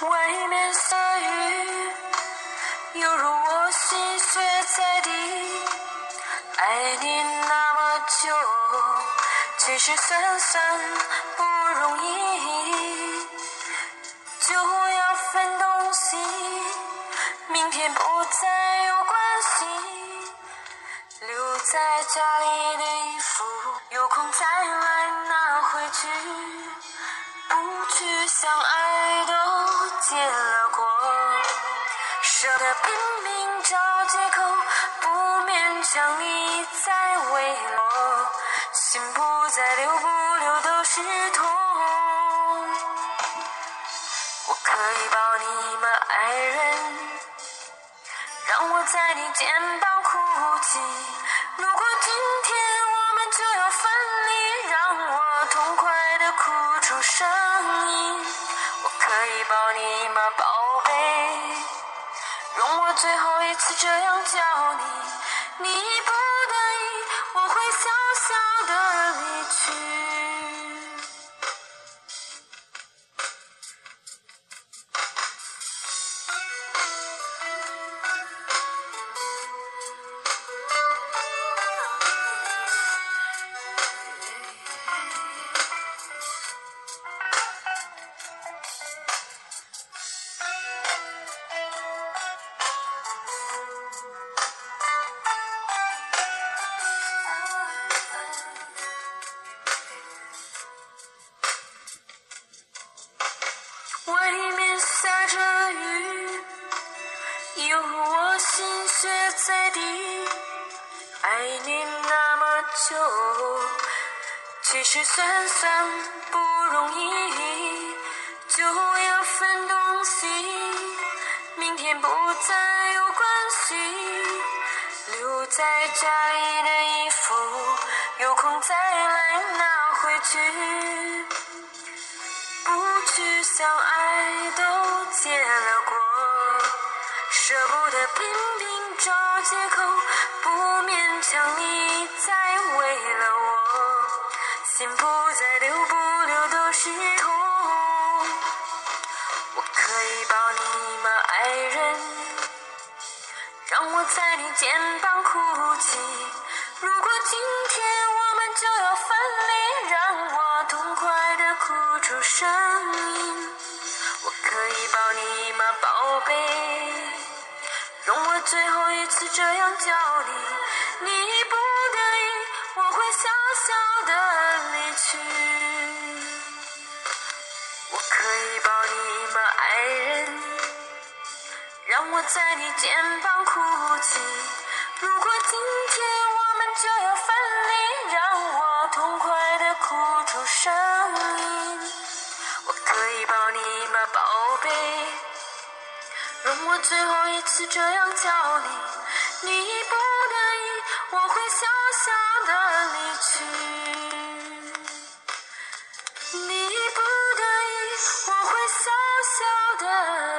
外面下雨，犹如我心血在滴。爱你那么久，其实算算不容易。就要分东西，明天不再有关系。留在家里的衣服，有空再来拿回去。不去想爱都结了果，舍得拼命找借口，不勉强你再为我，心不再留不留都是痛。我可以抱你吗，爱人？让我在你肩膀哭泣。如果今天就要分离，让我痛快的哭出声音。我可以抱你吗，宝贝？容我最后一次这样叫，你下着雨，有我心血在滴。爱你那么久，其实算算不容易。就要分东西，明天不再有关系。留在家里的衣服，有空再来拿回去。去想爱都结了果，舍不得拼命找借口，不勉强你再为了我，心不再留不留都是痛。我可以抱你吗，爱人？让我在你肩膀哭泣。如果今天我们就要你吗，宝贝？容我最后一次这样叫你，你不得已，我会小小的离去。我可以抱你吗，爱人？让我在你肩膀哭泣。如果今天我们就要分离，让我痛快的哭我最后一次这样叫你你已不得已我会笑笑的离去。你已不得已我会笑笑的